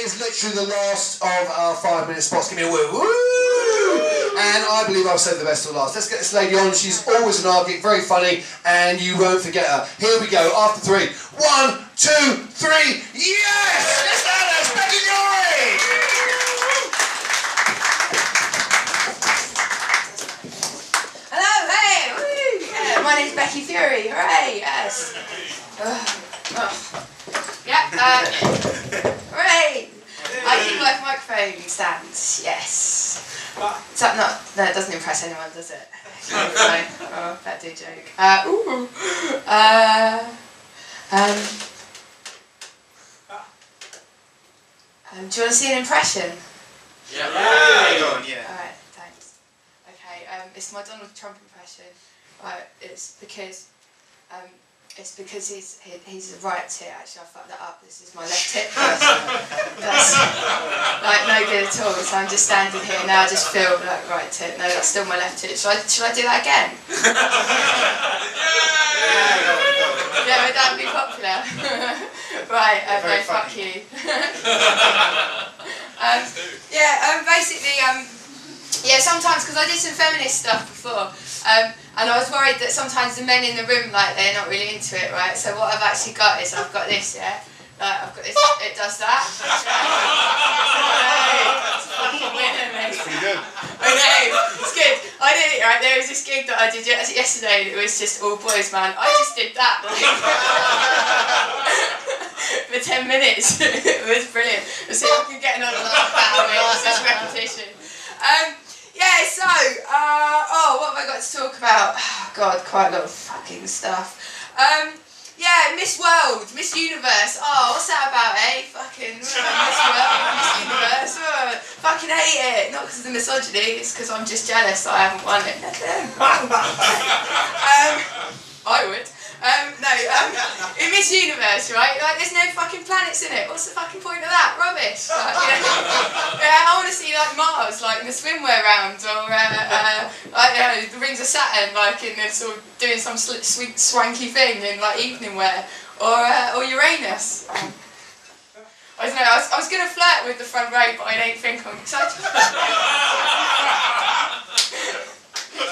is literally the last of our five minute spots. Give me a woo. woo! And I believe I've saved the best till last. Let's get this lady on. She's always an arctic, very funny, and you won't forget her. Here we go. After three. One, two, three. Yes! It's Alice Becky hey, my name's Becky Fury, hooray, yes. Ugh, ugh. Yeah, uh, hooray! Like microphone stands, yes. Is that not, no, it doesn't impress anyone, does it? no, oh, that do joke. Uh, ooh, uh, um, um, do you want to see an impression? Yeah. Go on, yeah. Alright, thanks. Okay, um, it's my Donald Trump impression. Right, it's because um, it's because he's he, he's a right tip. Actually, I fucked that up. This is my left tip. That's, that's like no good at all. So I'm just standing here now. I just feel like right tip. No, that's still my left tip. Should I should I do that again? Yeah, go on, go on. Yeah, would that be popular? right, Yeah, okay, fuck funny. you. um, yeah, um, basically, um, yeah, sometimes, because I did some feminist stuff before, um, and I was worried that sometimes the men in the room, like, they're not really into it, right? So what I've actually got is I've got this, yeah? Like, I've got this, it does that. It's fucking winning, mate. Pretty good. I know, it's good. I did it right. There was this gig that I did ye- yesterday. it was just all boys, man. I just did that like, for ten minutes. it was brilliant. Let's see if I can get another laugh out of it. It's just repetition. Um, yeah. So, uh, oh, to talk about? God, quite a lot of fucking stuff. Um, yeah, Miss World, Miss Universe. Oh, what's that about, eh? Fucking Miss World, Miss Universe. Oh, fucking hate it. Not because of the misogyny, it's because I'm just jealous I haven't won it. um, I would. Um, no, um, in Miss Universe, right? Like, there's no planets in it. What's the fucking point of that? Rubbish. Like, you know? yeah, I want to see like Mars, like in the swimwear round, or uh, uh, like you know, the rings of Saturn, like in the sort of doing some sl- sweet swanky thing in like evening wear, or uh, or Uranus. I don't know. I was, I was gonna flirt with the front row, but I don't think I'm excited.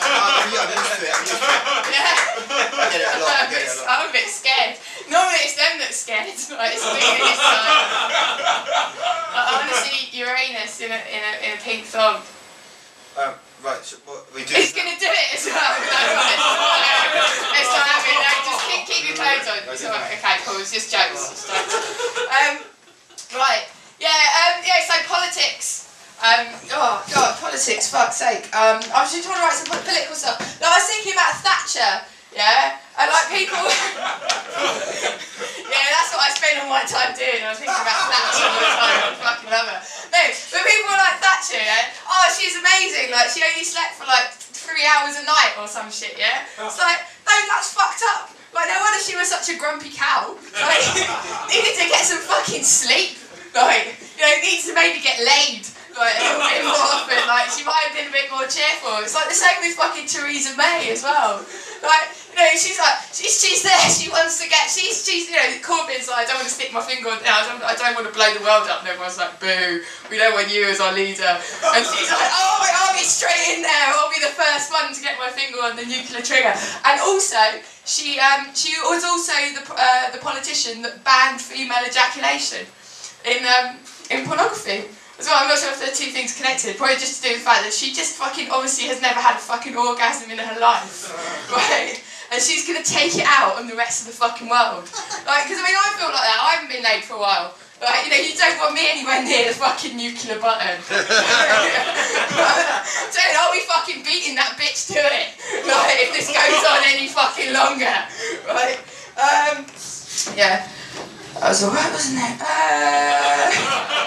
I'm, I'm used to it, I'm used to it. yeah. I get it a lot, I I'm, a get bit, it a lot. I'm a bit scared. Normally it's them that's scared. Like, it's me this time. Like, I want to see Uranus in a, in a, in a pink thong. Um, right, so what we do He's gonna do it as well. No, right. It's not happening. No, just keep, keep your clothes on. It's alright. Okay, cool. It's just jokes. It's jokes. Um, right. Yeah. Um, yeah. So politics. Um, oh god, politics. Fuck's sake. Um, I was just trying to write some political stuff. No, I was thinking about Thatcher. Yeah. And like people. yeah, that's what I spend all my time doing. I was thinking about Thatcher all the time. I fucking love her. No, but people like Thatcher, yeah? Oh, she's amazing. Like, she only slept for like three hours a night or some shit, yeah? It's like, no, that's fucked up. Like, no wonder she was such a grumpy cow. Like, needed to get some fucking sleep. Like, you know, needs to maybe get laid. Like, a bit more often. Like, she might have been a bit more cheerful. It's like the same with fucking Theresa May as well. Like, you know, she's like, she's, she's there, she wants to get, she's, she's, you know, Corbyn's like, I don't want to stick my finger on, I don't, I don't want to blow the world up. And everyone's like, boo, we don't want you as our leader. And she's like, oh, I'll be straight in there, I'll be the first one to get my finger on the nuclear trigger. And also, she, um, she was also the, uh, the politician that banned female ejaculation in, um, in pornography. As well, I'm not sure if the two things connected. Probably just to do with the fact that she just fucking obviously has never had a fucking orgasm in her life, right? And she's gonna take it out on the rest of the fucking world. Like, because I mean, I feel like that. I haven't been laid for a while. Like, you know, you don't want me anywhere near the fucking nuclear button. so I'll be fucking beating that bitch to it. Like, if this goes on any fucking longer, right? Um, yeah. That was alright, wasn't it? Uh,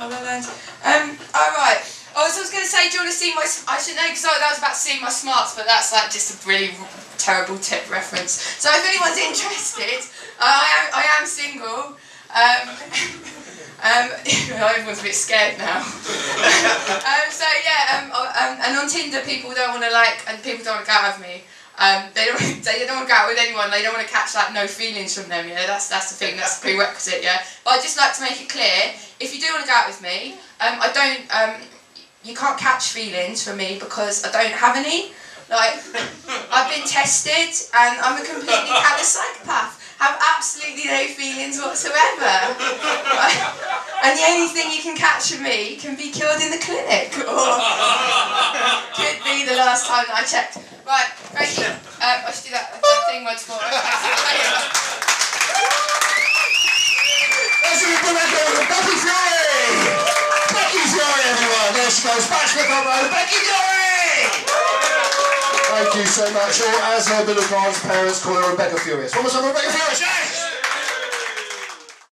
um, alright. Oh, so I was going to say, do you want to see my... I should know, because that was about to see my smarts, but that's like just a really terrible tip reference. So if anyone's interested, uh, I, am, I am single. Um, um, everyone's a bit scared now. um, so yeah, um, um, and on Tinder, people don't want to like, and people don't want to go out with me. Um, they don't, they don't want to go out with anyone. They don't want to catch like no feelings from them. Yeah, that's that's the thing. That's the prerequisite. Yeah, but I just like to make it clear: if you do want to go out with me, um, I don't. Um, you can't catch feelings from me because I don't have any. Like, I've been tested and I'm a completely callous psychopath. Have absolutely no feelings whatsoever. and the only thing you can catch from me can be killed in the clinic or could be the last time that I checked. Right, Becky! Thank you so much. As her middle class parents call her Rebecca Furious. One more time, Rebecca Furious!